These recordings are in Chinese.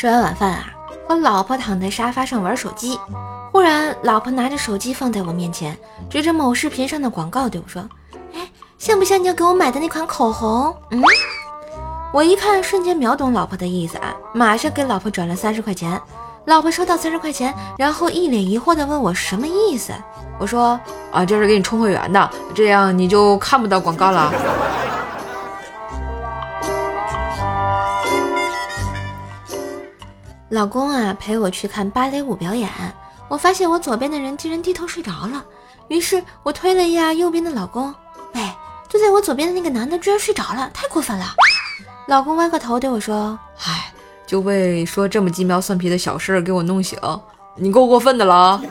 吃完晚饭啊，和老婆躺在沙发上玩手机，忽然老婆拿着手机放在我面前，指着某视频上的广告对我说：“哎，像不像你要给我买的那款口红？”嗯，我一看，瞬间秒懂老婆的意思啊，马上给老婆转了三十块钱。老婆收到三十块钱，然后一脸疑惑地问我什么意思。我说：“啊，这是给你充会员的，这样你就看不到广告了。”老公啊，陪我去看芭蕾舞表演。我发现我左边的人竟然低头睡着了，于是我推了一下右边的老公。喂，坐在我左边的那个男的居然睡着了，太过分了！老公歪个头对我说：“唉，就为说这么鸡毛蒜皮的小事给我弄醒，你够过分的了。”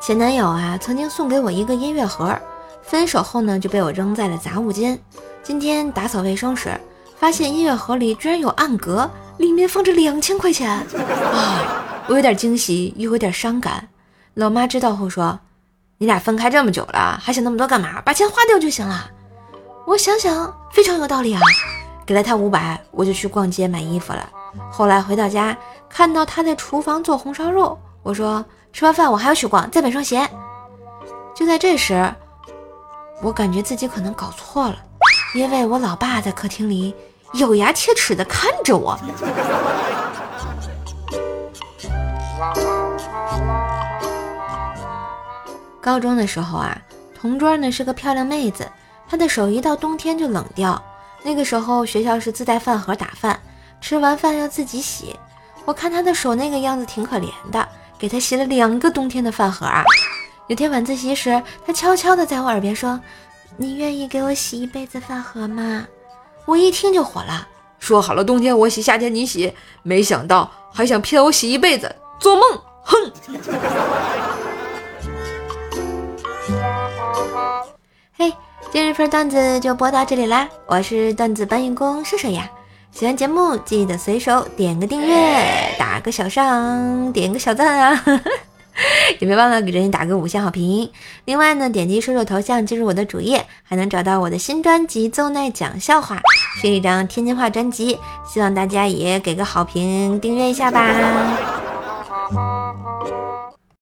前男友啊，曾经送给我一个音乐盒，分手后呢，就被我扔在了杂物间。今天打扫卫生时，发现音乐盒里居然有暗格，里面放着两千块钱啊！我有点惊喜，又有点伤感。老妈知道后说：“你俩分开这么久了，还想那么多干嘛？把钱花掉就行了。”我想想，非常有道理啊！给了他五百，我就去逛街买衣服了。后来回到家，看到他在厨房做红烧肉，我说：“吃完饭我还要去逛，再买双鞋。”就在这时，我感觉自己可能搞错了。因为我老爸在客厅里咬牙切齿地看着我。高中的时候啊，同桌呢是个漂亮妹子，她的手一到冬天就冷掉。那个时候学校是自带饭盒打饭，吃完饭要自己洗。我看她的手那个样子挺可怜的，给她洗了两个冬天的饭盒啊。有天晚自习时，她悄悄地在我耳边说。你愿意给我洗一辈子饭盒吗？我一听就火了，说好了冬天我洗，夏天你洗，没想到还想骗我洗一辈子，做梦！哼！嘿，今日份段子就播到这里啦，我是段子搬运工射手呀。喜欢节目记得随手点个订阅，打个小上，点个小赞啊！也别忘了给人打个五星好评。另外呢，点击叔叔头像进入我的主页，还能找到我的新专辑《奏奈讲笑话》，是一张天津话专辑。希望大家也给个好评，订阅一下吧。